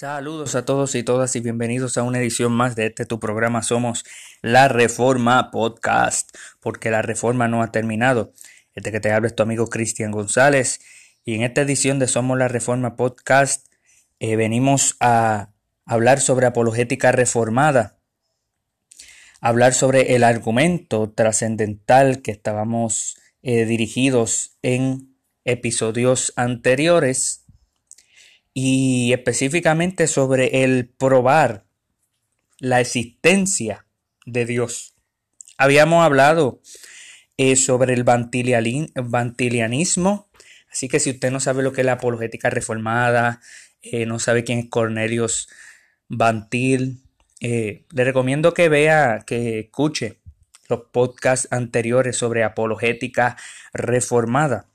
Saludos a todos y todas y bienvenidos a una edición más de este tu programa Somos la Reforma Podcast, porque la reforma no ha terminado. Este que te habla es tu amigo Cristian González y en esta edición de Somos la Reforma Podcast eh, venimos a hablar sobre apologética reformada, hablar sobre el argumento trascendental que estábamos eh, dirigidos en episodios anteriores y específicamente sobre el probar la existencia de Dios. Habíamos hablado eh, sobre el bantilianismo, así que si usted no sabe lo que es la apologética reformada, eh, no sabe quién es Cornelius Bantil, eh, le recomiendo que vea, que escuche los podcasts anteriores sobre apologética reformada.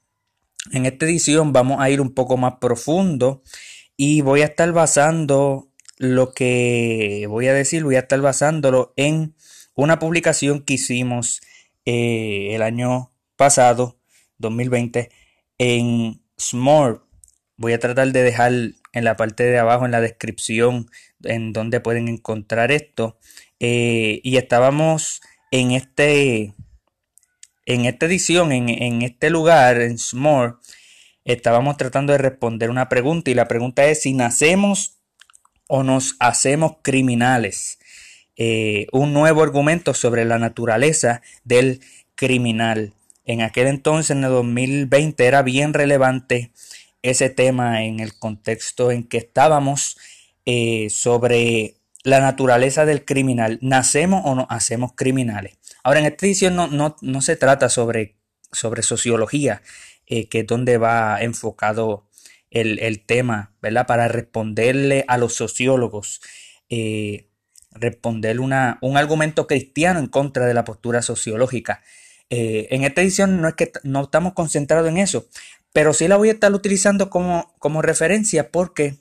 En esta edición vamos a ir un poco más profundo y voy a estar basando lo que voy a decir, voy a estar basándolo en una publicación que hicimos eh, el año pasado, 2020, en Smart. Voy a tratar de dejar en la parte de abajo, en la descripción, en donde pueden encontrar esto. Eh, y estábamos en este en esta edición, en, este lugar, en Small, estábamos tratando de responder una pregunta y la pregunta es si nacemos o nos hacemos criminales. Eh, un nuevo argumento sobre la naturaleza del criminal. En aquel entonces, en el 2020, era bien relevante ese tema en el contexto en que estábamos eh, sobre la naturaleza del criminal. ¿Nacemos o nos hacemos criminales? Ahora, en esta edición no, se trata sobre, sobre sociología, eh, que es donde va enfocado el, tema, ¿verdad? Para responderle a los sociólogos, eh, responder una, un argumento cristiano en contra de la postura sociológica. Eh, en esta edición no es que no estamos concentrados en eso, pero sí la voy a estar utilizando como, como referencia porque,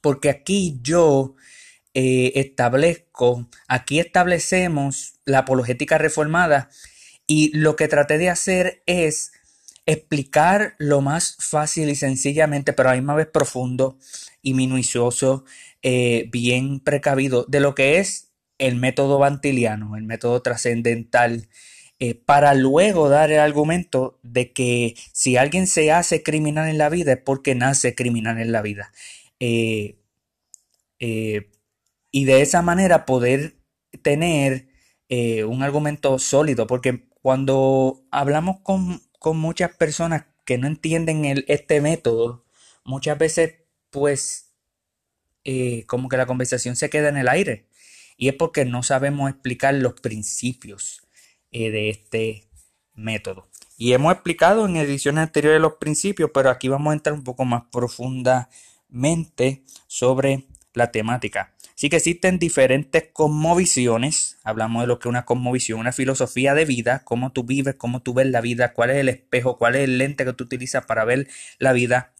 porque aquí yo eh, establezco, aquí establecemos la apologética reformada y lo que traté de hacer es explicar lo más fácil y sencillamente, pero a la misma vez profundo y minucioso, eh, bien precavido, de lo que es el método bantiliano, el método trascendental, eh, para luego dar el argumento de que si alguien se hace criminal en la vida es porque nace criminal en la vida. Y de esa manera poder tener eh, un argumento sólido, porque cuando hablamos con, muchas personas que no entienden el, este método, muchas veces pues eh, como que la conversación se queda en el aire y es porque no sabemos explicar los principios eh, de este método. Y hemos explicado en ediciones anteriores los principios, pero aquí vamos a entrar un poco más profundamente sobre la temática. Sí que existen diferentes cosmovisiones. Hablamos de lo que es una cosmovisión, una filosofía de vida, cómo tú vives, cómo tú ves la vida, cuál es el espejo, cuál es el lente que tú utilizas para ver la vida.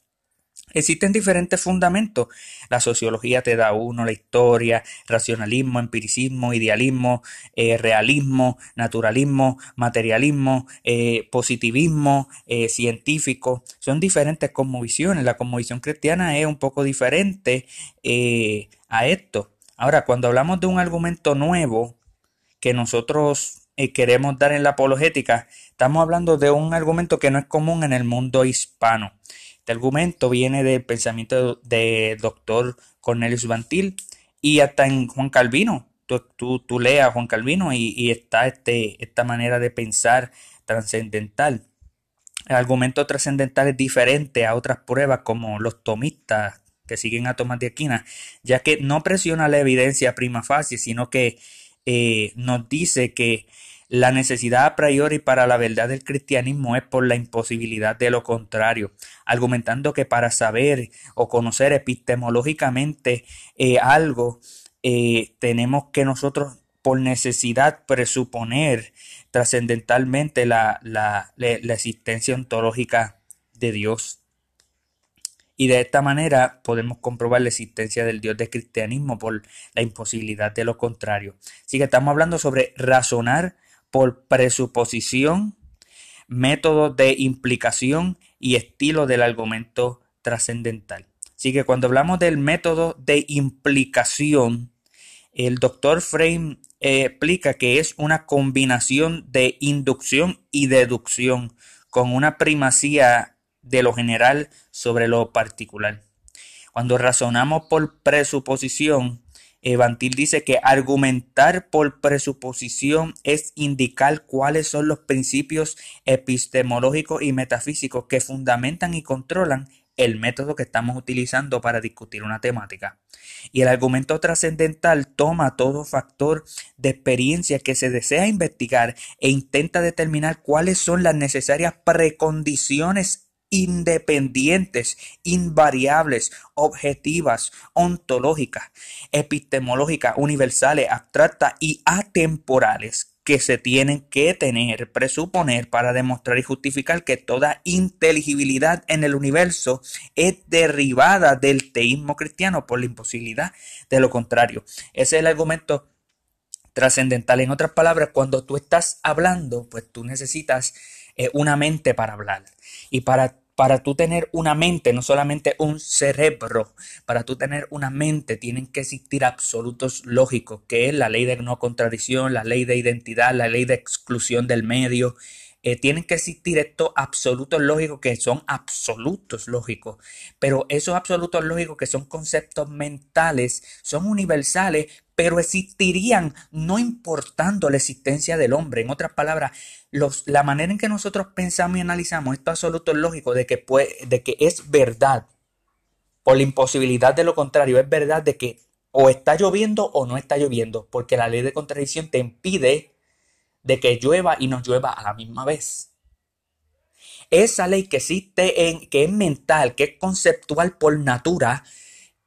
Existen diferentes fundamentos. La sociología te da uno, la historia, racionalismo, empiricismo, idealismo, eh, realismo, naturalismo, materialismo, eh, positivismo, eh, científico. Son diferentes cosmovisiones. La cosmovisión cristiana es un poco diferente a esto. Ahora, cuando hablamos de un argumento nuevo que nosotros eh, queremos dar en la apologética, estamos hablando de un argumento que no es común en el mundo hispano. Este argumento viene del pensamiento del doctor Cornelius Bantil y hasta en Juan Calvino. Tú, tú, leas a Juan Calvino y, y, está este, esta manera de pensar trascendental. El argumento trascendental es diferente a otras pruebas como los tomistas que siguen a Tomás de Aquina, ya que no presiona la evidencia prima facie, sino que eh, nos dice que la necesidad a priori para la verdad del cristianismo es por la imposibilidad de lo contrario, argumentando que para saber o conocer epistemológicamente eh, algo, eh, tenemos que nosotros por necesidad presuponer trascendentalmente la, la, la existencia ontológica de Dios y de esta manera podemos comprobar la existencia del Dios del cristianismo por la imposibilidad de lo contrario. Así que estamos hablando sobre razonar por presuposición, método de implicación y estilo del argumento trascendental. Así que cuando hablamos del método de implicación, el doctor Frame eh, explica que es una combinación de inducción y deducción con una primacía de lo general sobre lo particular. Cuando razonamos por presuposición, Evantil dice que argumentar por presuposición es indicar cuáles son los principios epistemológicos y metafísicos que fundamentan y controlan el método que estamos utilizando para discutir una temática. Y el argumento trascendental toma todo factor de experiencia que se desea investigar e intenta determinar cuáles son las necesarias precondiciones independientes, invariables, objetivas, ontológicas, epistemológicas, universales, abstractas y atemporales que se tienen que tener, presuponer para demostrar y justificar que toda inteligibilidad en el universo es derivada del teísmo cristiano por la imposibilidad de lo contrario. Ese es el argumento trascendental. En otras palabras, cuando tú estás hablando, pues tú necesitas eh, una mente para hablar. Y para para tú tener una mente, no solamente un cerebro, para tú tener una mente tienen que existir absolutos lógicos, que es la ley de no contradicción, la ley de identidad, la ley de exclusión del medio. Eh, tienen que existir estos absolutos lógicos que son absolutos lógicos, pero esos absolutos lógicos que son conceptos mentales son universales, pero existirían no importando la existencia del hombre. En otras palabras, la manera en que nosotros pensamos y analizamos esto absoluto lógico de que, de que es verdad, por la imposibilidad de lo contrario, es verdad de que o está lloviendo o no está lloviendo, porque la ley de contradicción te impide de que llueva y no llueva a la misma vez. Esa ley que existe en, que es mental, que es conceptual por natura,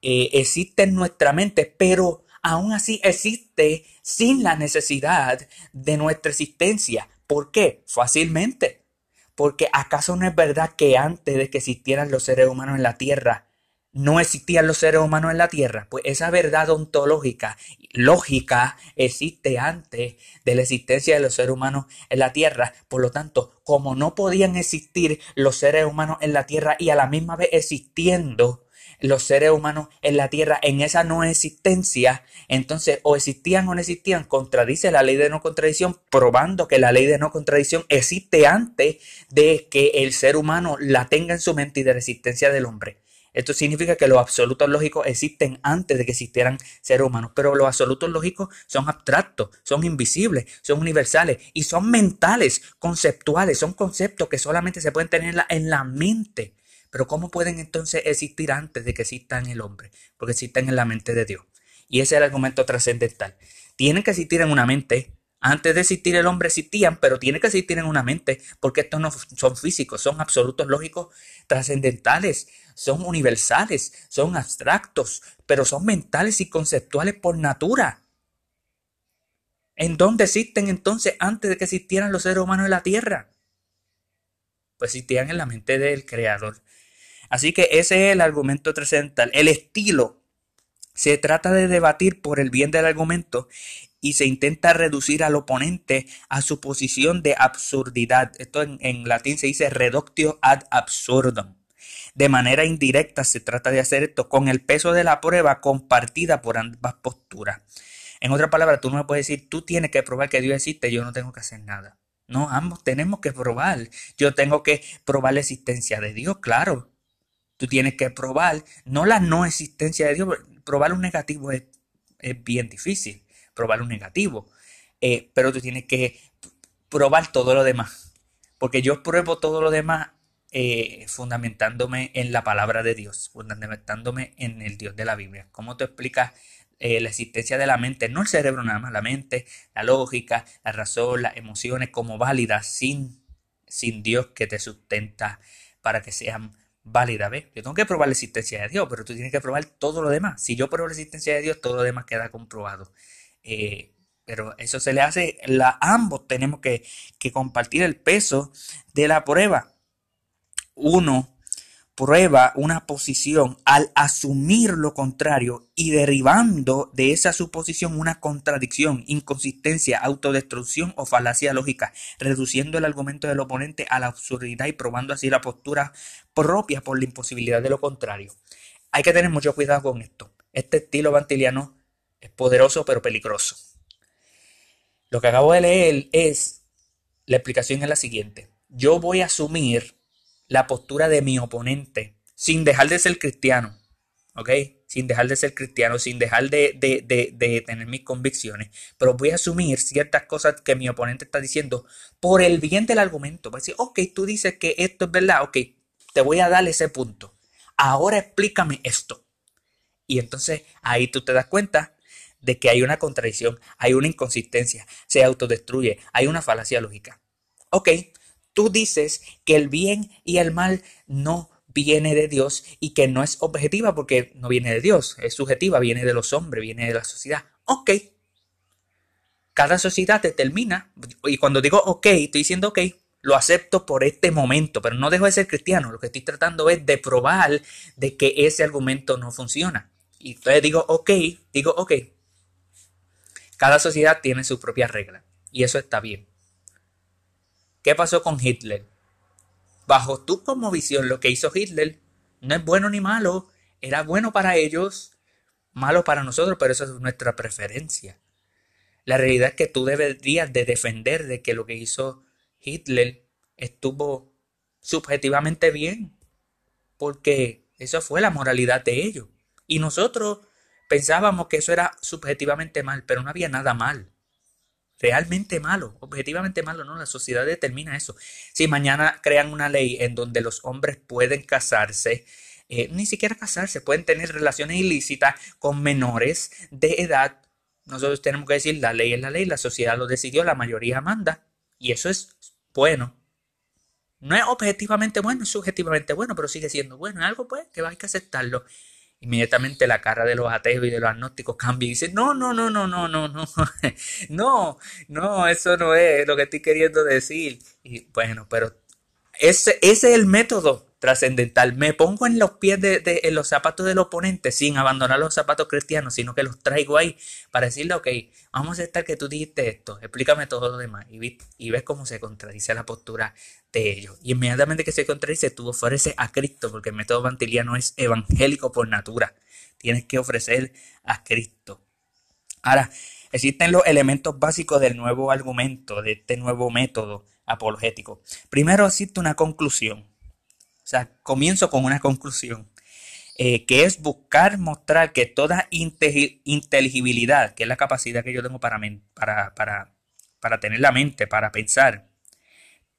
eh, existe en nuestra mente, pero aún así existe sin la necesidad de nuestra existencia. ¿Por qué? Fácilmente. Porque acaso no es verdad que antes de que existieran los seres humanos en la Tierra, no existían los seres humanos en la Tierra? Pues esa verdad ontológica, lógica, existe antes de la existencia de los seres humanos en la Tierra. Por lo tanto, como no podían existir los seres humanos en la Tierra y a la misma vez existiendo los seres humanos en la tierra en esa no existencia, entonces o existían o no existían, contradice la ley de no contradicción, probando que la ley de no contradicción existe antes de que el ser humano la tenga en su mente y de la existencia del hombre. Esto significa que los absolutos lógicos existen antes de que existieran seres humanos, pero los absolutos lógicos son abstractos, son invisibles, son universales y son mentales, conceptuales, son conceptos que solamente se pueden tener en la mente. Pero ¿cómo pueden entonces existir antes de que existan el hombre? Porque existen en la mente de Dios. Y ese es el argumento trascendental. Tienen que existir en una mente. Antes de existir el hombre existían, pero tiene que existir en una mente, porque estos no son físicos, son absolutos lógicos trascendentales, son universales, son abstractos, pero son mentales y conceptuales por natura. ¿En dónde existen entonces antes de que existieran los seres humanos en la tierra? Pues existían en la mente del Creador. Así que ese es el argumento trascendental. El estilo se trata de debatir por el bien del argumento y se intenta reducir al oponente a su posición de absurdidad. Esto en, latín se dice reductio ad absurdum. De manera indirecta se trata de hacer esto con el peso de la prueba compartida por ambas posturas. En otras palabras, tú no me puedes decir, tú tienes que probar que Dios existe, yo no tengo que hacer nada. No, ambos tenemos que probar. Yo tengo que probar la existencia de Dios, claro. Tú tienes que probar, no la no existencia de Dios, probar un negativo es, bien difícil, probar un negativo, eh, pero tú tienes que probar todo lo demás, porque yo pruebo todo lo demás eh, fundamentándome en la palabra de Dios, fundamentándome en el Dios de la Biblia. ¿Cómo te explicas eh, la existencia de la mente? No el cerebro nada más, la mente, la lógica, la razón, las emociones como válidas sin, sin Dios que te sustenta para que sean válida, ¿ves? Yo tengo que probar la existencia de Dios, pero tú tienes que probar todo lo demás. Si yo pruebo la existencia de Dios, todo lo demás queda comprobado. Eh, pero eso se le hace, la, ambos tenemos que, que compartir el peso de la prueba. Uno prueba una posición al asumir lo contrario y derivando de esa suposición una contradicción, inconsistencia, autodestrucción o falacia lógica, reduciendo el argumento del oponente a la absurdidad y probando así la postura propia por la imposibilidad de lo contrario. hay que tener mucho cuidado con esto. Este estilo vantiliano es poderoso pero peligroso. Lo que acabo de leer es, la explicación es la siguiente. Yo voy a asumir la postura de mi oponente sin dejar de ser cristiano, ¿ok? Sin dejar de ser cristiano, sin dejar de, de, tener mis convicciones, pero voy a asumir ciertas cosas que mi oponente está diciendo por el bien del argumento. Voy a decir, ok, tú dices que esto es verdad, ok, te voy a dar ese punto. Ahora explícame esto. Y entonces ahí tú te das cuenta de que hay una contradicción, hay una inconsistencia, se autodestruye, hay una falacia lógica. Ok, tú dices que el bien y el mal no viene de Dios y que no es objetiva porque no viene de Dios, es subjetiva, viene de los hombres, viene de la sociedad. Ok. Cada sociedad determina, y cuando digo ok, estoy diciendo ok, lo acepto por este momento, pero no dejo de ser cristiano. Lo que estoy tratando es de probar de que ese argumento no funciona. Y entonces digo ok, digo ok, cada sociedad tiene su propia regla y eso está bien. ¿Qué pasó con Hitler? Bajo tu como visión, lo que hizo Hitler no es bueno ni malo, era bueno para ellos, malo para nosotros, pero eso es nuestra preferencia. La realidad es que tú deberías de defender de que lo que hizo Hitler estuvo subjetivamente bien, porque eso fue la moralidad de ellos. Y nosotros Pensábamos que eso era subjetivamente mal, pero no había nada mal. Realmente malo, objetivamente malo, no, la sociedad determina eso. Si mañana crean una ley en donde los hombres pueden casarse, eh, ni siquiera casarse, pueden tener relaciones ilícitas con menores de edad, nosotros tenemos que decir, la ley es la ley, la sociedad lo decidió, la mayoría manda, y eso es bueno. No es objetivamente bueno, es subjetivamente bueno, pero sigue siendo bueno. Es algo pues que hay que aceptarlo inmediatamente la cara de los ateos y de los agnósticos cambia y dice, no, no, no, no, no, no, no, no, no, eso no es lo que estoy queriendo decir. Y bueno, pero ese, ese es el método trascendental. Me pongo en los pies de, en los zapatos del oponente sin abandonar los zapatos cristianos, sino que los traigo ahí para decirle, ok, vamos a aceptar que tú dijiste esto, explícame todo lo demás. Y, y ves cómo se contradice la postura de ellos. Y inmediatamente que se contradice, tú ofreces a Cristo, porque el método vantiliano es evangélico por natura. Tienes que ofrecer a Cristo. Ahora, existen los elementos básicos del nuevo argumento, de este nuevo método apologético. Primero existe una conclusión o sea, comienzo con una conclusión, eh, que es buscar mostrar que toda inteligibilidad, que es la capacidad que yo tengo para, para, para, para tener la mente, para pensar,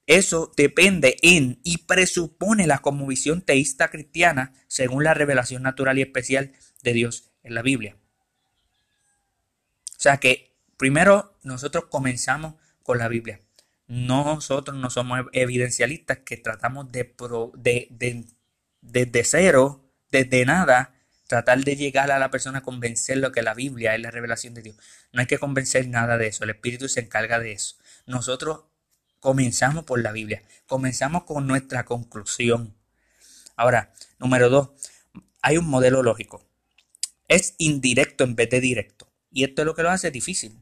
eso depende en y presupone la visión teísta cristiana según la revelación natural y especial de Dios en la Biblia. O sea que primero nosotros comenzamos con la Biblia. Nosotros no somos evidencialistas que tratamos de, de, desde cero, desde nada, tratar de llegar a la persona a convencerlo que la Biblia es la revelación de Dios. No hay que convencer nada de eso, el Espíritu se encarga de eso. Nosotros comenzamos por la Biblia, comenzamos con nuestra conclusión. Ahora, número dos, hay un modelo lógico. Es indirecto en vez de directo. Y esto es lo que lo hace difícil,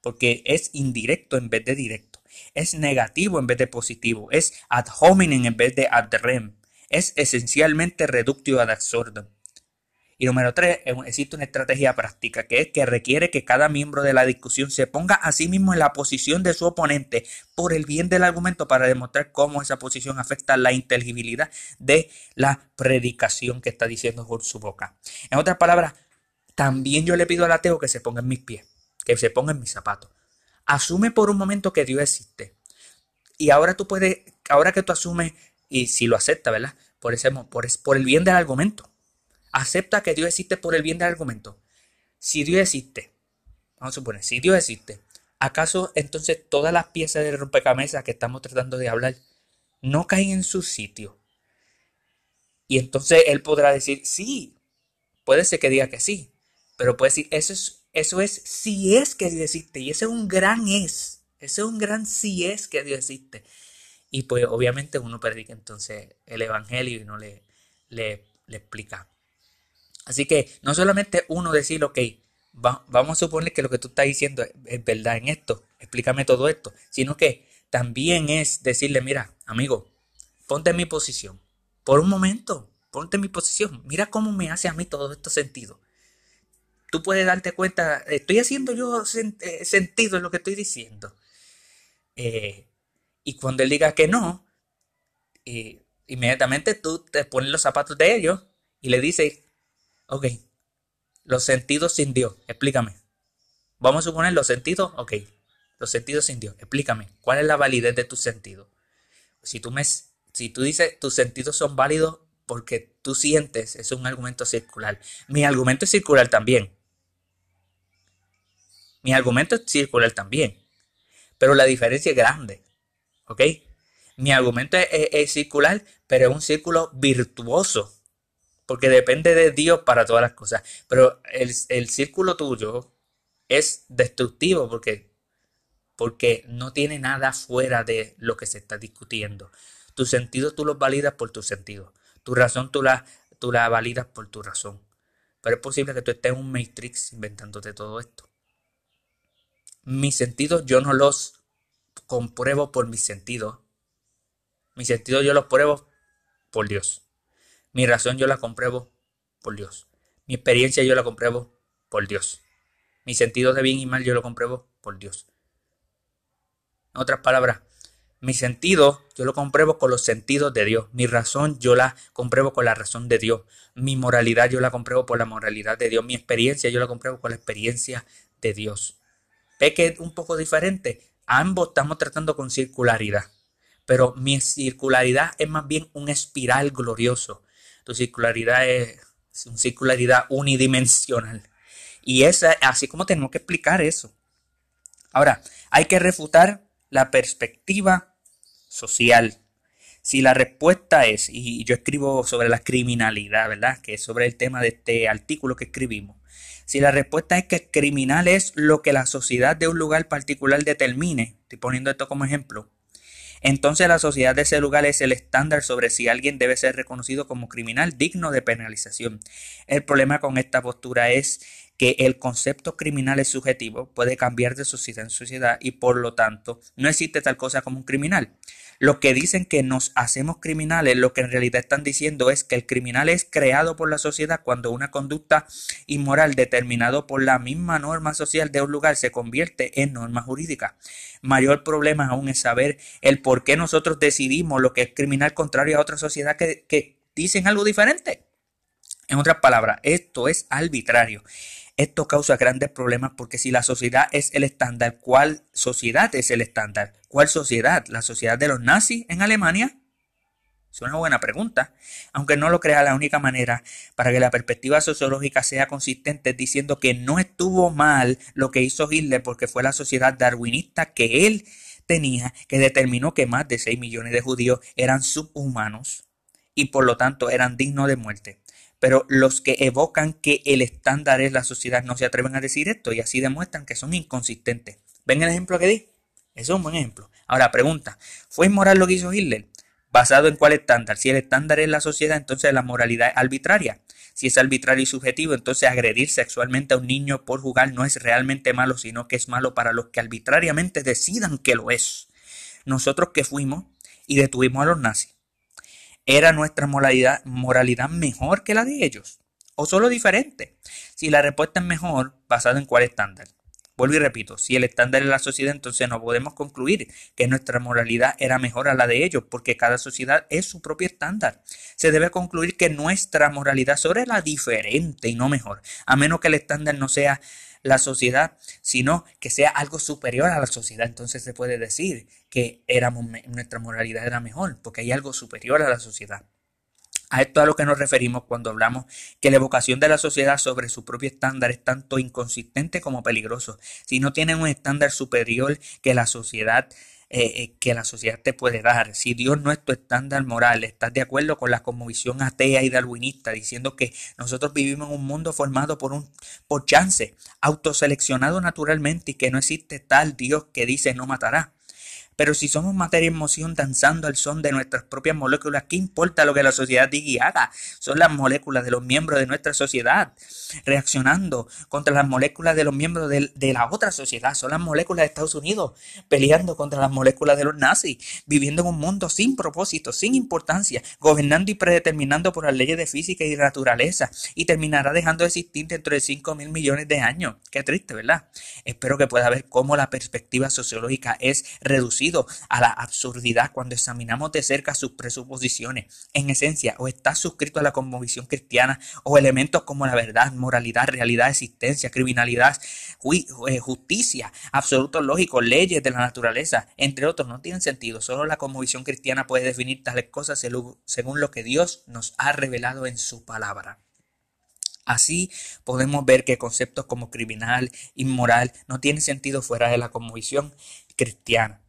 porque es indirecto en vez de directo es negativo en vez de positivo, es ad hominem en vez de ad rem, es esencialmente reductio ad absurdum. Y número tres, existe una estrategia práctica que es que requiere que cada miembro de la discusión se ponga a sí mismo en la posición de su oponente por el bien del argumento para demostrar cómo esa posición afecta la inteligibilidad de la predicación que está diciendo por su boca. En otras palabras, también yo le pido al ateo que se ponga en mis pies, que se ponga en mis zapatos. Asume por un momento que Dios existe. Y ahora tú puedes, ahora que tú asumes, y si lo acepta, ¿verdad? Por, ese, por, por el bien del argumento. Acepta que Dios existe por el bien del argumento. Si Dios existe, vamos a suponer, si Dios existe, ¿acaso entonces todas las piezas de rompecabezas que estamos tratando de hablar no caen en su sitio? Y entonces él podrá decir, sí, puede ser que diga que sí, pero puede decir, eso es eso es si es que Dios existe. Y ese es un gran es. Ese es un gran si es que Dios existe. Y pues obviamente uno predica entonces el Evangelio y no le, le, explica. Así que no solamente uno decir, ok, vamos a suponer que lo que tú estás diciendo es, verdad en esto, explícame todo esto, sino que también es decirle, mira, amigo, ponte en mi posición por un momento, ponte en mi posición, mira cómo me hace a mí todo esto sentido. Tú puedes darte cuenta, estoy haciendo yo eh, sentido en lo que estoy diciendo. Eh, y cuando él diga que no, eh, inmediatamente tú te pones los zapatos de ellos y le dices, ok, los sentidos sin Dios, explícame. Vamos a suponer los sentidos, ok, los sentidos sin Dios, explícame, ¿cuál es la validez de tus sentidos? Si tú, me, si tú dices tus sentidos son válidos porque tú sientes, es un argumento circular. Mi argumento es circular también. Mi argumento es circular también. Pero la diferencia es grande. ¿Ok? Mi argumento es, circular, pero es un círculo virtuoso. Porque depende de Dios para todas las cosas. Pero el, el círculo tuyo es destructivo porque, porque no tiene nada fuera de lo que se está discutiendo. Tus sentidos tú los validas por tus sentidos. Tu razón tú la, tú la validas por tu razón. Pero es posible que tú estés en un matrix inventándote todo esto. Mis sentidos yo no los compruebo por mis sentidos. Mis sentidos yo los pruebo por Dios. Mi razón yo la compruebo por Dios. Mi experiencia yo la compruebo por Dios. Mis sentidos de bien y mal yo lo compruebo por Dios. En otras palabras, mi sentido yo lo compruebo con los sentidos de Dios. Mi razón yo la compruebo con la razón de Dios. Mi moralidad yo la compruebo por la moralidad de Dios. Mi experiencia yo la compruebo con la experiencia de Dios. ¿Ve que es un poco diferente? Ambos estamos tratando con circularidad. Pero mi circularidad es más bien un espiral glorioso. Tu circularidad es una circularidad unidimensional. Y es así como tenemos que explicar eso. Ahora, hay que refutar la perspectiva social. Si la respuesta es, y yo escribo sobre la criminalidad, ¿verdad? Que es sobre el tema de este artículo que escribimos. Si la respuesta es que criminal es lo que la sociedad de un lugar particular determine, estoy poniendo esto como ejemplo, entonces la sociedad de ese lugar es el estándar sobre si alguien debe ser reconocido como criminal digno de penalización. El problema con esta postura es que el concepto criminal es subjetivo, puede cambiar de sociedad en sociedad y por lo tanto no existe tal cosa como un criminal. Los que dicen que nos hacemos criminales, lo que en realidad están diciendo es que el criminal es creado por la sociedad cuando una conducta inmoral determinado por la misma norma social de un lugar se convierte en norma jurídica. Mayor problema aún es saber el por qué nosotros decidimos lo que es criminal contrario a otra sociedad que, que dicen algo diferente. En otras palabras, esto es arbitrario. Esto causa grandes problemas porque si la sociedad es el estándar, ¿cuál sociedad es el estándar? ¿Cuál sociedad? ¿La sociedad de los nazis en Alemania? Es una buena pregunta, aunque no lo crea la única manera para que la perspectiva sociológica sea consistente diciendo que no estuvo mal lo que hizo Hitler porque fue la sociedad darwinista que él tenía que determinó que más de 6 millones de judíos eran subhumanos y por lo tanto eran dignos de muerte pero los que evocan que el estándar es la sociedad no se atreven a decir esto y así demuestran que son inconsistentes. ¿Ven el ejemplo que di? Eso es un buen ejemplo. Ahora, pregunta, ¿fue inmoral lo que hizo Hitler? ¿Basado en cuál estándar? Si el estándar es la sociedad, entonces la moralidad es arbitraria. Si es arbitrario y subjetivo, entonces agredir sexualmente a un niño por jugar no es realmente malo, sino que es malo para los que arbitrariamente decidan que lo es. Nosotros que fuimos y detuvimos a los nazis, ¿Era nuestra moralidad, mejor que la de ellos? ¿O solo diferente? Si la respuesta es mejor, ¿basado en cuál estándar? Vuelvo y repito, si el estándar es la sociedad, entonces no podemos concluir que nuestra moralidad era mejor a la de ellos, porque cada sociedad es su propio estándar. Se debe concluir que nuestra moralidad sobre la diferente y no mejor, a menos que el estándar no sea la sociedad, sino que sea algo superior a la sociedad. Entonces se puede decir que éramos, nuestra moralidad era mejor, porque hay algo superior a la sociedad. A esto a lo que nos referimos cuando hablamos que la evocación de la sociedad sobre su propio estándar es tanto inconsistente como peligroso. Si no tienen un estándar superior que la sociedad eh, eh, que la sociedad te puede dar. Si Dios no es tu estándar moral, estás de acuerdo con la conmovisión atea y darwinista, diciendo que nosotros vivimos en un mundo formado por un por chance, autoseleccionado naturalmente y que no existe tal Dios que dice no matará. Pero si somos materia y emoción danzando al son de nuestras propias moléculas, ¿qué importa lo que la sociedad diga y haga? Son las moléculas de los miembros de nuestra sociedad reaccionando contra las moléculas de los miembros de, de la otra sociedad. Son las moléculas de Estados Unidos peleando contra las moléculas de los nazis, viviendo en un mundo sin propósito, sin importancia, gobernando y predeterminando por las leyes de física y naturaleza, y terminará dejando de existir dentro de 5 mil millones de años. Qué triste, ¿verdad? Espero que pueda ver cómo la perspectiva sociológica es a la absurdidad cuando examinamos de cerca sus presuposiciones. En esencia, o está suscrito a la conmovisión cristiana, o elementos como la verdad, moralidad, realidad, existencia, criminalidad, eh, justicia, absolutos lógicos, leyes de la naturaleza, entre otros, no tienen sentido. Solo la conmovisión cristiana puede definir tales cosas según lo que Dios nos ha revelado en su palabra. Así podemos ver que conceptos como criminal, inmoral, no tienen sentido fuera de la conmovisión cristiana.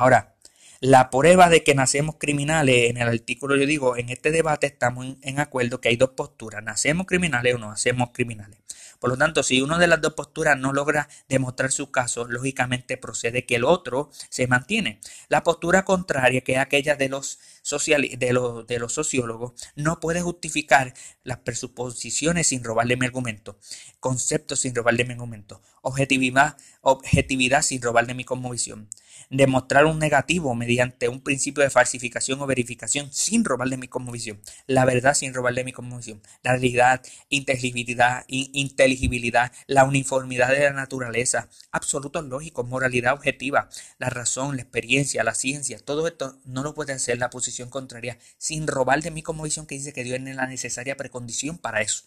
Ahora, la prueba de que nacemos criminales, en el artículo yo digo, en este debate estamos en, acuerdo que hay dos posturas, nacemos criminales o no nacemos criminales. Por lo tanto, si una de las dos posturas no logra demostrar su caso, lógicamente procede que el otro se mantiene. La postura contraria, que es aquella de los, de de los sociólogos, no puede justificar las presuposiciones sin robarle mi argumento, conceptos sin robarle mi argumento, objetividad, objetividad sin robarle mi conmovisión demostrar un negativo mediante un principio de falsificación o verificación sin robarle mi conmovisión, la verdad sin robarle mi conmovisión, la realidad, inteligibilidad, inteligibilidad, la uniformidad de la naturaleza, absolutos lógicos, moralidad objetiva, la razón, la experiencia, la ciencia, todo esto no lo puede hacer la posición contraria sin robar de mi conmovisión que dice que Dios tiene la necesaria precondición para eso.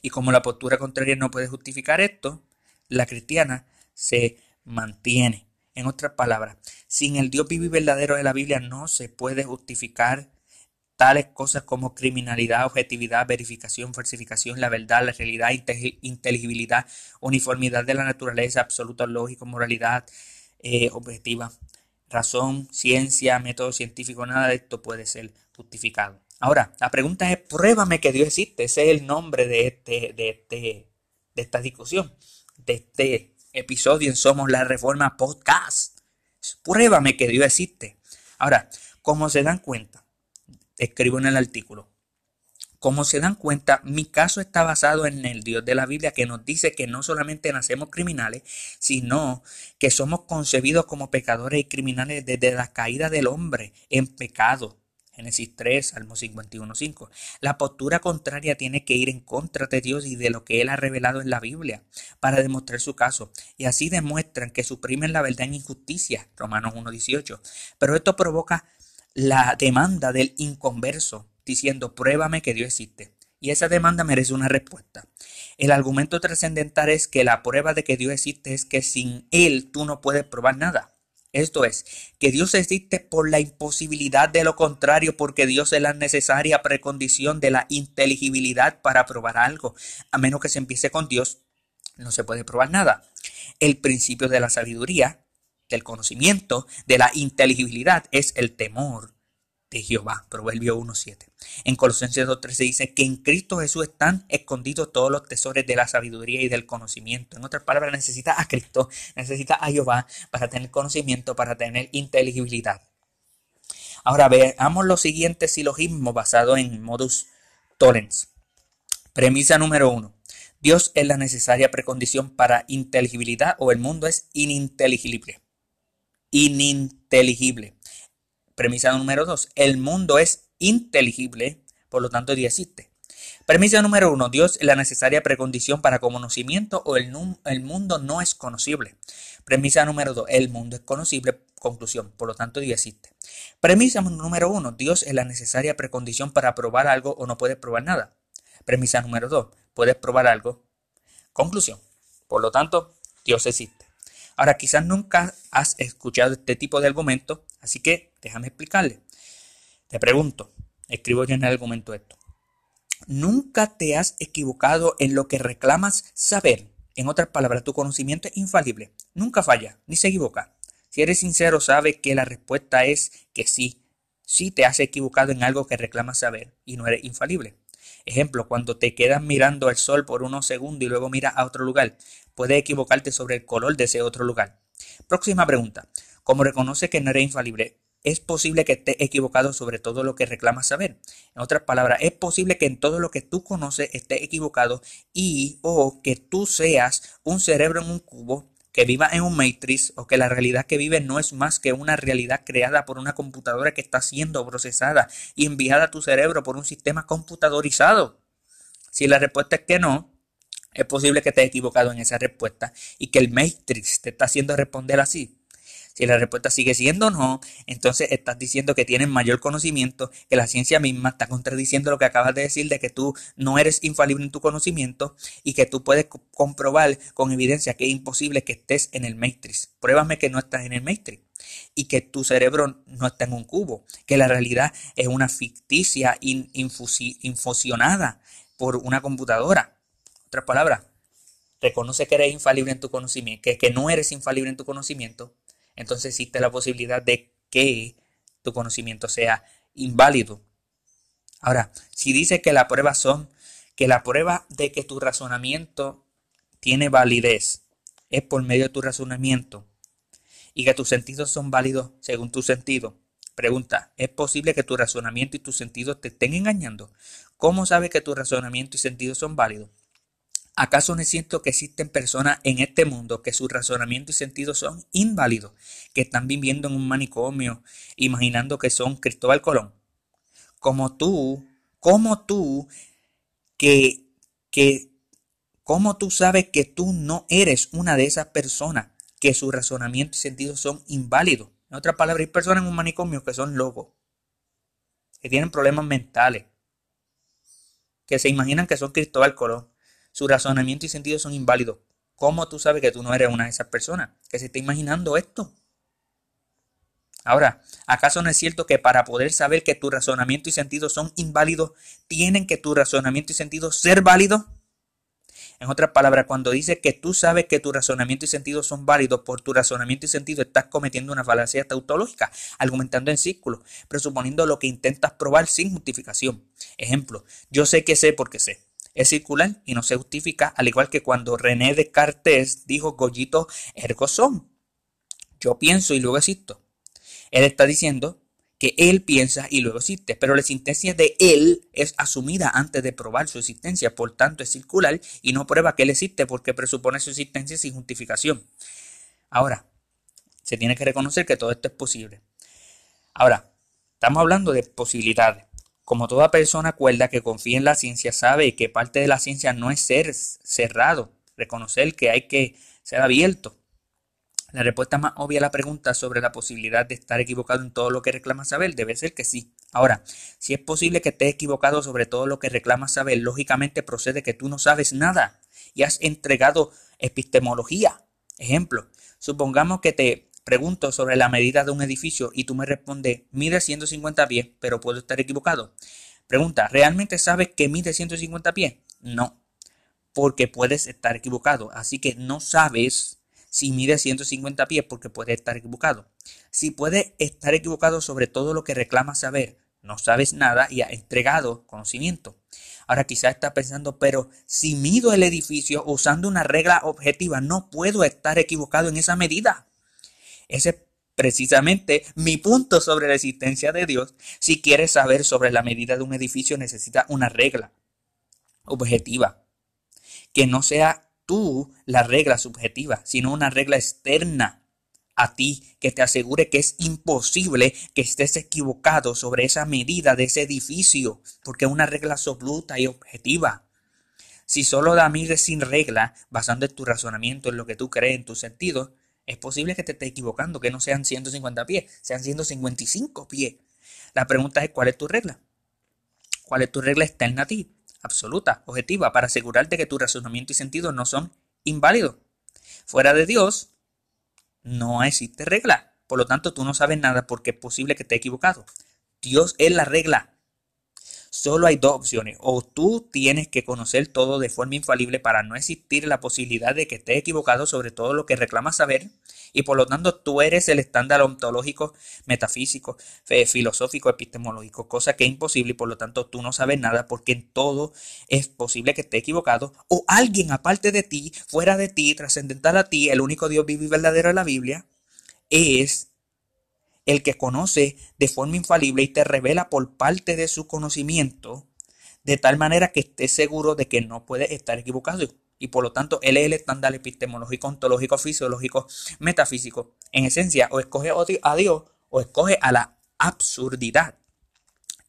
Y como la postura contraria no puede justificar esto, la cristiana se mantiene. En otras palabras, sin el Dios vivo y verdadero de la Biblia no se puede justificar tales cosas como criminalidad, objetividad, verificación, falsificación, la verdad, la realidad, inteligibilidad, uniformidad de la naturaleza, absoluto lógico, moralidad eh, objetiva, razón, ciencia, método científico, nada de esto puede ser justificado. Ahora, la pregunta es, pruébame que Dios existe. Ese es el nombre de, este, de, este, de esta discusión, de este episodio en Somos la Reforma Podcast. Pruébame que Dios existe. Ahora, como se dan cuenta, escribo en el artículo, como se dan cuenta, mi caso está basado en el Dios de la Biblia que nos dice que no solamente nacemos criminales, sino que somos concebidos como pecadores y criminales desde la caída del hombre en pecado. Génesis 3, Salmo 51, 5. La postura contraria tiene que ir en contra de Dios y de lo que Él ha revelado en la Biblia para demostrar su caso. Y así demuestran que suprimen la verdad en injusticia. Romanos 1, 18. Pero esto provoca la demanda del inconverso, diciendo, pruébame que Dios existe. Y esa demanda merece una respuesta. El argumento trascendental es que la prueba de que Dios existe es que sin Él tú no puedes probar nada. Esto es, que Dios existe por la imposibilidad de lo contrario, porque Dios es la necesaria precondición de la inteligibilidad para probar algo. A menos que se empiece con Dios, no se puede probar nada. El principio de la sabiduría, del conocimiento, de la inteligibilidad es el temor de Jehová. Proverbio 1.7. En Colosenses 2.13 dice que en Cristo Jesús están escondidos todos los tesoros de la sabiduría y del conocimiento. En otras palabras, necesita a Cristo, necesita a Jehová para tener conocimiento, para tener inteligibilidad. Ahora veamos los siguientes silogismos basados en modus tollens. Premisa número uno. Dios es la necesaria precondición para inteligibilidad o el mundo es ininteligible. Ininteligible. Premisa número dos. El mundo es inteligible, por lo tanto Dios existe. Premisa número uno, Dios es la necesaria precondición para conocimiento o el, el mundo no es conocible. Premisa número dos, el mundo es conocible, conclusión, por lo tanto Dios existe. Premisa número uno, Dios es la necesaria precondición para probar algo o no puedes probar nada. Premisa número dos, puedes probar algo, conclusión, por lo tanto Dios existe. Ahora quizás nunca has escuchado este tipo de argumento, así que déjame explicarle. Te pregunto, escribo yo en el argumento esto. Nunca te has equivocado en lo que reclamas saber. En otras palabras, tu conocimiento es infalible. Nunca falla, ni se equivoca. Si eres sincero, sabes que la respuesta es que sí. Sí te has equivocado en algo que reclamas saber y no eres infalible. Ejemplo, cuando te quedas mirando el sol por unos segundos y luego miras a otro lugar, puedes equivocarte sobre el color de ese otro lugar. Próxima pregunta. Como reconoce que no eres infalible, es posible que estés equivocado sobre todo lo que reclamas saber. En otras palabras, es posible que en todo lo que tú conoces estés equivocado y o que tú seas un cerebro en un cubo que viva en un matrix o que la realidad que vive no es más que una realidad creada por una computadora que está siendo procesada y enviada a tu cerebro por un sistema computadorizado. Si la respuesta es que no, es posible que estés equivocado en esa respuesta y que el matrix te está haciendo responder así. Si la respuesta sigue siendo no, entonces estás diciendo que tienes mayor conocimiento, que la ciencia misma está contradiciendo lo que acabas de decir de que tú no eres infalible en tu conocimiento y que tú puedes comprobar con evidencia que es imposible que estés en el Matrix. Pruébame que no estás en el Matrix y que tu cerebro no está en un cubo, que la realidad es una ficticia infusionada por una computadora. Otras palabras, reconoce que eres infalible en tu conocimiento, que, que no eres infalible en tu conocimiento entonces existe la posibilidad de que tu conocimiento sea inválido. Ahora, si dice que la prueba son, que la prueba de que tu razonamiento tiene validez es por medio de tu razonamiento y que tus sentidos son válidos según tu sentido. Pregunta, ¿es posible que tu razonamiento y tus sentidos te estén engañando? ¿Cómo sabes que tu razonamiento y sentidos son válidos? ¿Acaso no siento que existen personas en este mundo que su razonamiento y sentido son inválidos, que están viviendo en un manicomio, imaginando que son Cristóbal Colón? Como tú, como tú, que, que, como tú sabes que tú no eres una de esas personas que su razonamiento y sentido son inválidos. En otras palabras, hay personas en un manicomio que son locos, que tienen problemas mentales, que se imaginan que son Cristóbal Colón su razonamiento y sentido son inválidos. ¿Cómo tú sabes que tú no eres una de esas personas que se está imaginando esto? Ahora, ¿acaso no es cierto que para poder saber que tu razonamiento y sentido son inválidos, tienen que tu razonamiento y sentido ser válidos? En otras palabras, cuando dice que tú sabes que tu razonamiento y sentido son válidos, por tu razonamiento y sentido estás cometiendo una falacia tautológica, argumentando en círculo, presuponiendo lo que intentas probar sin justificación. Ejemplo, yo sé que sé porque sé es circular y no se justifica, al igual que cuando René Descartes dijo Goyito ergo sum. Yo pienso y luego existo. Él está diciendo que él piensa y luego existe, pero la existencia de él es asumida antes de probar su existencia, por tanto es circular y no prueba que él existe porque presupone su existencia sin justificación. Ahora, se tiene que reconocer que todo esto es posible. Ahora, estamos hablando de posibilidades. Como toda persona cuerda que confía en la ciencia sabe que parte de la ciencia no es ser cerrado, reconocer que hay que ser abierto. La respuesta más obvia a la pregunta sobre la posibilidad de estar equivocado en todo lo que reclamas saber debe ser que sí. Ahora, si es posible que estés equivocado sobre todo lo que reclamas saber, lógicamente procede que tú no sabes nada y has entregado epistemología. Ejemplo, supongamos que te Pregunto sobre la medida de un edificio y tú me respondes, mide 150 pies, pero puedo estar equivocado. Pregunta, ¿realmente sabes que mide 150 pies? No, porque puedes estar equivocado. Así que no sabes si mide 150 pies porque puedes estar equivocado. Si puedes estar equivocado sobre todo lo que reclamas saber, no sabes nada y has entregado conocimiento. Ahora quizás estás pensando, pero si mido el edificio usando una regla objetiva, no puedo estar equivocado en esa medida. Ese es precisamente mi punto sobre la existencia de Dios. Si quieres saber sobre la medida de un edificio, necesita una regla objetiva. Que no sea tú la regla subjetiva, sino una regla externa a ti que te asegure que es imposible que estés equivocado sobre esa medida de ese edificio, porque es una regla absoluta y objetiva. Si solo la mides sin regla, basando en tu razonamiento en lo que tú crees, en tus sentidos, es posible que te estés equivocando, que no sean 150 pies, sean 155 pies. La pregunta es, ¿cuál es tu regla? ¿Cuál es tu regla externa a ti? Absoluta, objetiva, para asegurarte que tu razonamiento y sentido no son inválidos. Fuera de Dios, no existe regla. Por lo tanto, tú no sabes nada porque es posible que estés equivocado. Dios es la regla. Solo hay dos opciones. O tú tienes que conocer todo de forma infalible para no existir la posibilidad de que estés equivocado sobre todo lo que reclamas saber. Y por lo tanto tú eres el estándar ontológico, metafísico, filosófico, epistemológico, cosa que es imposible y por lo tanto tú no sabes nada porque en todo es posible que esté equivocado. O alguien aparte de ti, fuera de ti, trascendental a ti, el único Dios vivo y verdadero de la Biblia, es el que conoce de forma infalible y te revela por parte de su conocimiento, de tal manera que estés seguro de que no puede estar equivocado. Y por lo tanto, él es el estándar epistemológico, ontológico, fisiológico, metafísico. En esencia, o escoge a Dios o escoge a la absurdidad.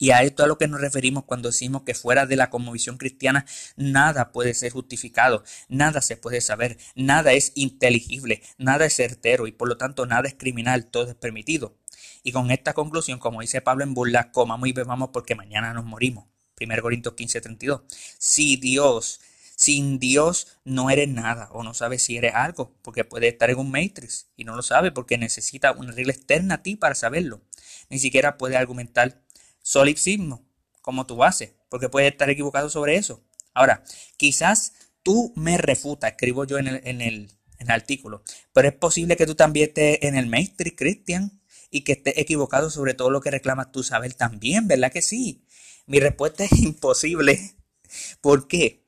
Y a esto es a lo que nos referimos cuando decimos que fuera de la conmovisión cristiana nada puede ser justificado, nada se puede saber, nada es inteligible, nada es certero y por lo tanto nada es criminal, todo es permitido. Y con esta conclusión, como dice Pablo en burla, comamos y bebamos porque mañana nos morimos. 1 Corintios 15, 32. Si Dios, sin Dios no eres nada o no sabes si eres algo, porque puede estar en un matrix y no lo sabe porque necesita una regla externa a ti para saberlo. Ni siquiera puede argumentar solipsismo como tu base, porque puedes estar equivocado sobre eso. Ahora, quizás tú me refutas, escribo yo en el, en el, en el artículo, pero es posible que tú también estés en el Matrix Christian y que estés equivocado sobre todo lo que reclamas tú saber también, ¿verdad que sí? Mi respuesta es imposible. ¿Por qué?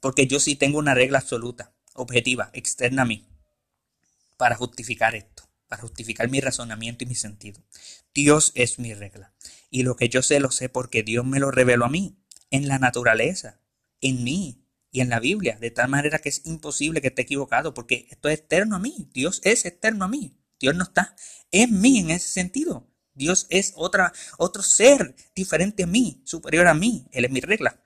Porque yo sí tengo una regla absoluta, objetiva, externa a mí, para justificar esto, para justificar mi razonamiento y mi sentido. Dios es mi regla. Y lo que yo sé lo sé porque Dios me lo reveló a mí, en la naturaleza, en mí y en la Biblia, de tal manera que es imposible que esté equivocado, porque esto es externo a mí, Dios es externo a mí, Dios no está en mí en ese sentido. Dios es otra, otro ser diferente a mí, superior a mí, Él es mi regla.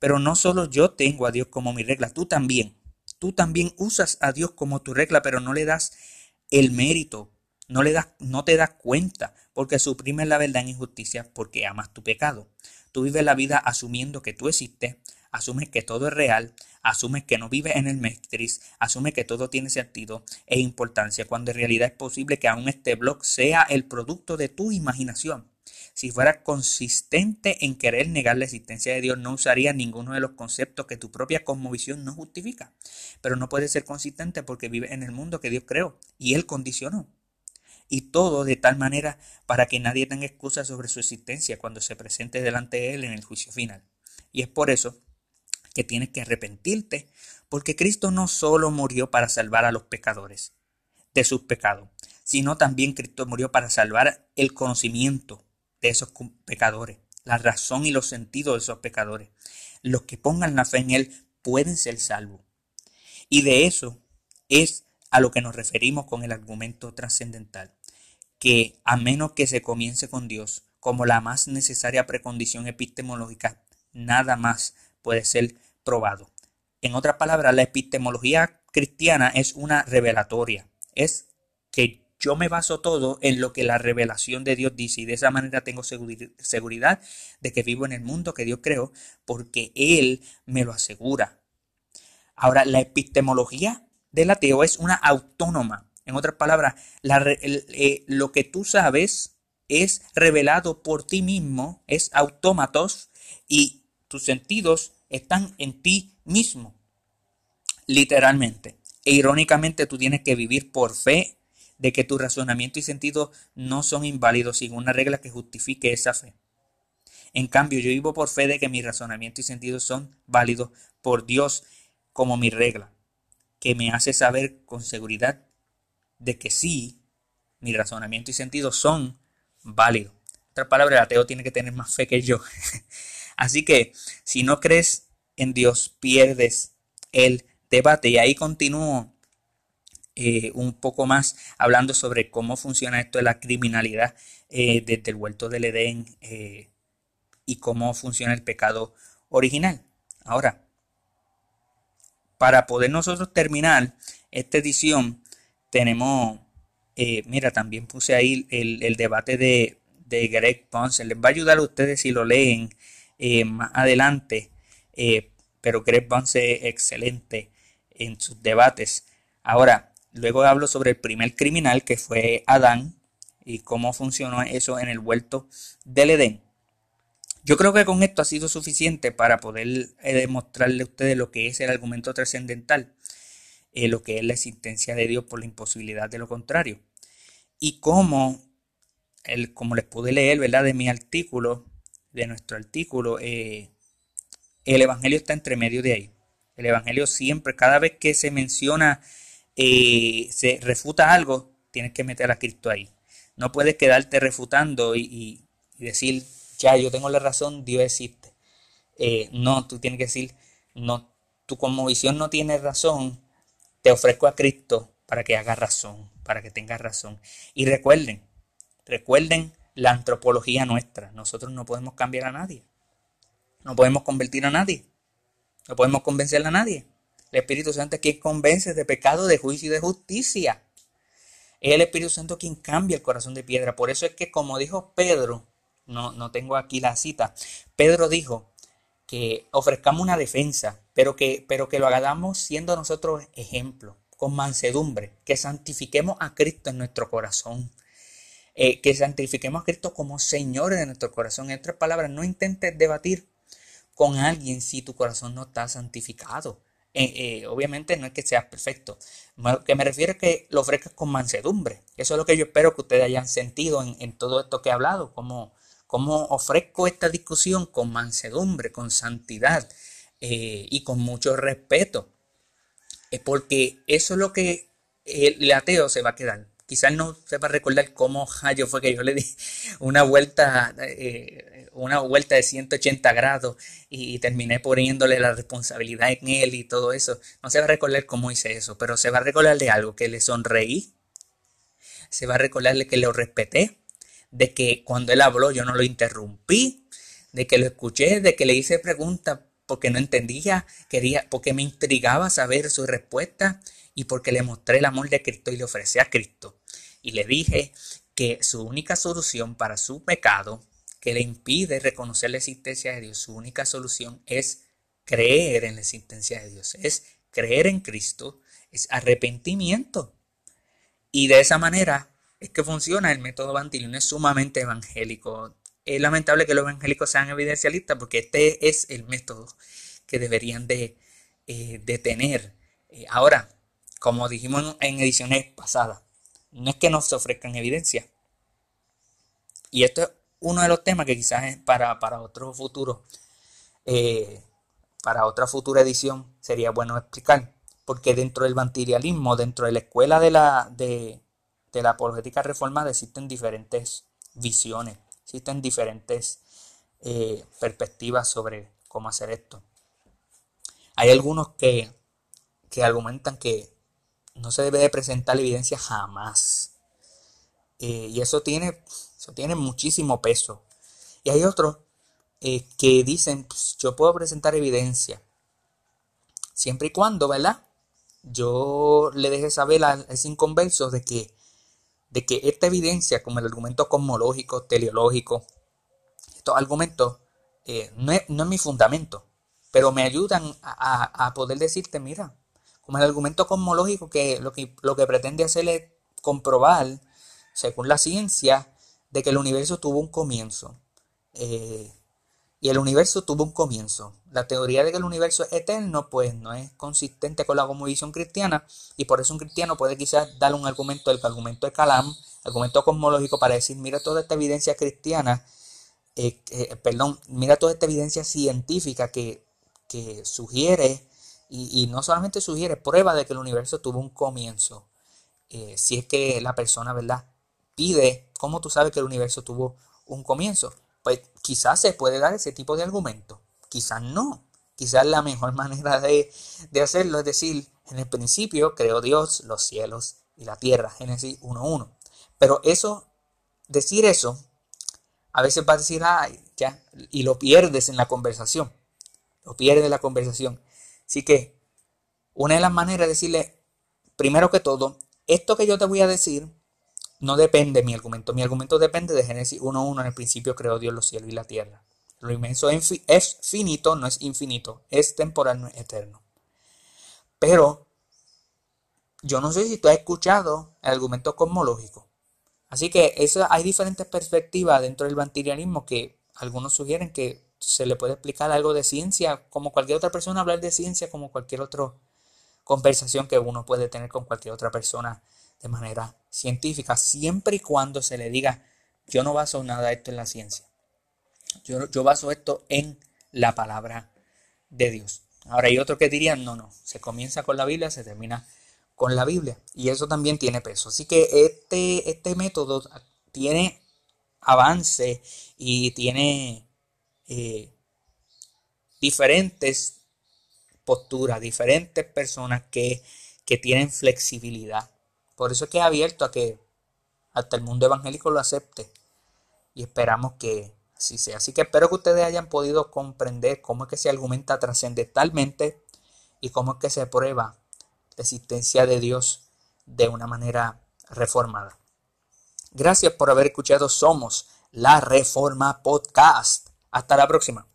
Pero no solo yo tengo a Dios como mi regla, tú también. Tú también usas a Dios como tu regla, pero no le das el mérito, no, le das, no te das cuenta, porque suprimes la verdad en injusticia porque amas tu pecado. Tú vives la vida asumiendo que tú existes, asumes que todo es real, asumes que no vives en el Matrix, asumes que todo tiene sentido e importancia, cuando en realidad es posible que aún este blog sea el producto de tu imaginación. Si fueras consistente en querer negar la existencia de Dios, no usaría ninguno de los conceptos que tu propia cosmovisión no justifica. Pero no puedes ser consistente porque vives en el mundo que Dios creó y Él condicionó y todo de tal manera para que nadie tenga excusa sobre su existencia cuando se presente delante de Él en el juicio final. Y es por eso que tienes que arrepentirte, porque Cristo no solo murió para salvar a los pecadores de sus pecados, sino también Cristo murió para salvar el conocimiento de esos pecadores, la razón y los sentidos de esos pecadores. Los que pongan la fe en Él pueden ser salvos. Y de eso es a lo que nos referimos con el argumento trascendental que a menos que se comience con Dios como la más necesaria precondición epistemológica, nada más puede ser En otras palabras, la epistemología cristiana es una revelatoria. Es que yo me baso todo en lo que la revelación de Dios dice y de esa manera tengo seguridad de que vivo en el mundo que Dios creó porque Él me lo asegura. Ahora, la epistemología del ateo es una autónoma en otras palabras, eh, lo que tú sabes es revelado por ti mismo, es autómatos y tus sentidos están en ti mismo, literalmente. E irónicamente tú tienes que vivir por fe de que tu razonamiento y sentido no son inválidos sin una regla que justifique esa fe. En cambio, yo vivo por fe de que mi razonamiento y sentido son válidos por Dios como mi regla, que me hace saber con seguridad de que sí, mi razonamiento y sentido son válidos. En otras palabras, el ateo tiene que tener más fe que yo. Así que si no crees en Dios, pierdes el debate. Y ahí continúo eh, un poco más hablando sobre cómo funciona esto de la criminalidad eh, desde el vuelto del Edén eh, y cómo funciona el pecado original. Ahora, para poder nosotros terminar esta edición, tenemos, mira, también puse ahí el, debate de, Greg Ponce. Les va a ayudar a ustedes si lo leen eh, más adelante. Eh, pero Greg Ponce es excelente en sus debates. Ahora, luego hablo sobre el primer criminal que fue Adán y cómo funcionó eso en el vuelto del Edén. Yo creo que con esto ha sido suficiente para poder demostrarle a ustedes lo que es el argumento trascendental. Eh, lo que es la existencia de Dios por la imposibilidad de lo contrario. Y como, el, como les pude leer, ¿verdad? De mi artículo, de nuestro artículo, eh, el Evangelio está entre medio de ahí. El Evangelio siempre, cada vez que se menciona, eh, se refuta algo, tienes que meter a Cristo ahí. No puedes quedarte refutando y, decir, ya, yo tengo la razón, Dios existe. Eh, no, tú tienes que decir, no, tú como visión no tienes razón, te ofrezco a Cristo para que haga razón, para que tenga razón. Y recuerden, recuerden la antropología nuestra. Nosotros no podemos cambiar a nadie. No podemos convertir a nadie. No podemos convencer a nadie. El Espíritu Santo es quien convence de pecado, de juicio y de justicia. Es el Espíritu Santo quien cambia el corazón de piedra. Por eso es que, como dijo Pedro, no, no tengo aquí la cita, Pedro dijo que ofrezcamos una defensa, pero que, pero que lo hagamos siendo nosotros ejemplo, con mansedumbre, que santifiquemos a Cristo en nuestro corazón. Eh, que santifiquemos a Cristo como Señor de nuestro corazón. En otras palabras, no intentes debatir con alguien si tu corazón no está santificado. Eh, eh, obviamente no es que seas perfecto. Lo que me refiero es que lo ofrezcas con mansedumbre. Eso es lo que yo espero que ustedes hayan sentido en, todo esto que he hablado. Como, como ofrezco esta discusión con mansedumbre, con santidad y con mucho respeto. Es porque eso es lo que el ateo se va a quedar quizás no sepa recordar cómo yo fue que yo le di una vuelta, eh, una vuelta de 180 grados y, terminé poniéndole la responsabilidad en él y todo eso. No se va a recordar cómo hice eso, pero se va a recordar de algo, que le sonreí, se va a recordarle que lo respeté, de que cuando él habló yo no lo interrumpí, de que lo escuché, de que le hice preguntas porque no entendía, quería, porque me intrigaba saber su respuesta y porque le mostré el amor de Cristo y le ofrecí a Cristo. Y le dije que su única solución para su pecado, que le impide reconocer la existencia de Dios, su única solución es creer en la existencia de Dios, es creer en Cristo, es arrepentimiento. Y de esa manera es que funciona el método Bantilón, es sumamente evangélico. Es lamentable que los evangélicos sean evidencialistas porque este es el método que deberían de, eh, tener. Eh, ahora, como dijimos en ediciones pasadas, no es que no se ofrezcan evidencia. Y esto es uno de los temas que quizás es para, para otro futuro, eh, para otra futura edición sería bueno explicar. Porque dentro del materialismo, dentro de la escuela de la, de, la apologética reformada, existen diferentes visiones, existen diferentes eh, perspectivas sobre cómo hacer esto. Hay algunos que, que argumentan que no se debe de presentar evidencia jamás. Eh, y eso tiene, eso tiene muchísimo peso. Y hay otros eh, que dicen, pues, yo puedo presentar evidencia. Siempre y cuando, ¿verdad? Yo le deje saber a ese inconverso de que, de que esta evidencia, como el argumento cosmológico, teleológico, estos argumentos, eh, no, es, no, es, mi fundamento, pero me ayudan a, a poder decirte, mira, como el argumento cosmológico que lo que, lo que pretende hacer es comprobar, según la ciencia, de que el universo tuvo un comienzo. Eh, y el universo tuvo un comienzo. La teoría de que el universo es eterno, pues no es consistente con la cosmovisión cristiana, y por eso un cristiano puede quizás darle un argumento, el argumento de Calam, argumento cosmológico, para decir, mira toda esta evidencia cristiana, eh, eh, perdón, mira toda esta evidencia científica que, que sugiere y, no solamente sugiere prueba de que el universo tuvo un comienzo. Eh, si es que la persona, ¿verdad? Pide, ¿cómo tú sabes que el universo tuvo un comienzo? Pues quizás se puede dar ese tipo de argumento, quizás no. Quizás la mejor manera de, de hacerlo es decir, en el principio creó Dios los cielos y la tierra, Génesis 1.1. Pero eso, decir eso, a veces va a decir, ay, ya, y lo pierdes en la conversación. Lo pierdes en la conversación. Así que una de las maneras de decirle, primero que todo, esto que yo te voy a decir no depende de mi argumento. Mi argumento depende de Génesis 1.1. En el principio creó Dios los cielos y la tierra. Lo inmenso es finito, no es infinito. Es temporal, no es eterno. Pero yo no sé si tú has escuchado el argumento cosmológico. Así que eso, hay diferentes perspectivas dentro del materialismo que algunos sugieren que se le puede explicar algo de ciencia, como cualquier otra persona hablar de ciencia, como cualquier otra conversación que uno puede tener con cualquier otra persona de manera científica, siempre y cuando se le diga, yo no baso nada esto en la ciencia. Yo, yo baso esto en la palabra de Dios. Ahora hay otros que dirían, no, no, se comienza con la Biblia, se termina con la Biblia. Y eso también tiene peso. Así que este, este método tiene avance y tiene eh, diferentes posturas, diferentes personas que, que tienen flexibilidad. Por eso es que es abierto a que hasta el mundo evangélico lo acepte. Y esperamos que así sea. Así que espero que ustedes hayan podido comprender cómo es que se argumenta trascendentalmente y cómo es que se prueba la existencia de Dios de una manera reformada. Gracias por haber escuchado Somos la Reforma Podcast. Hasta la próxima.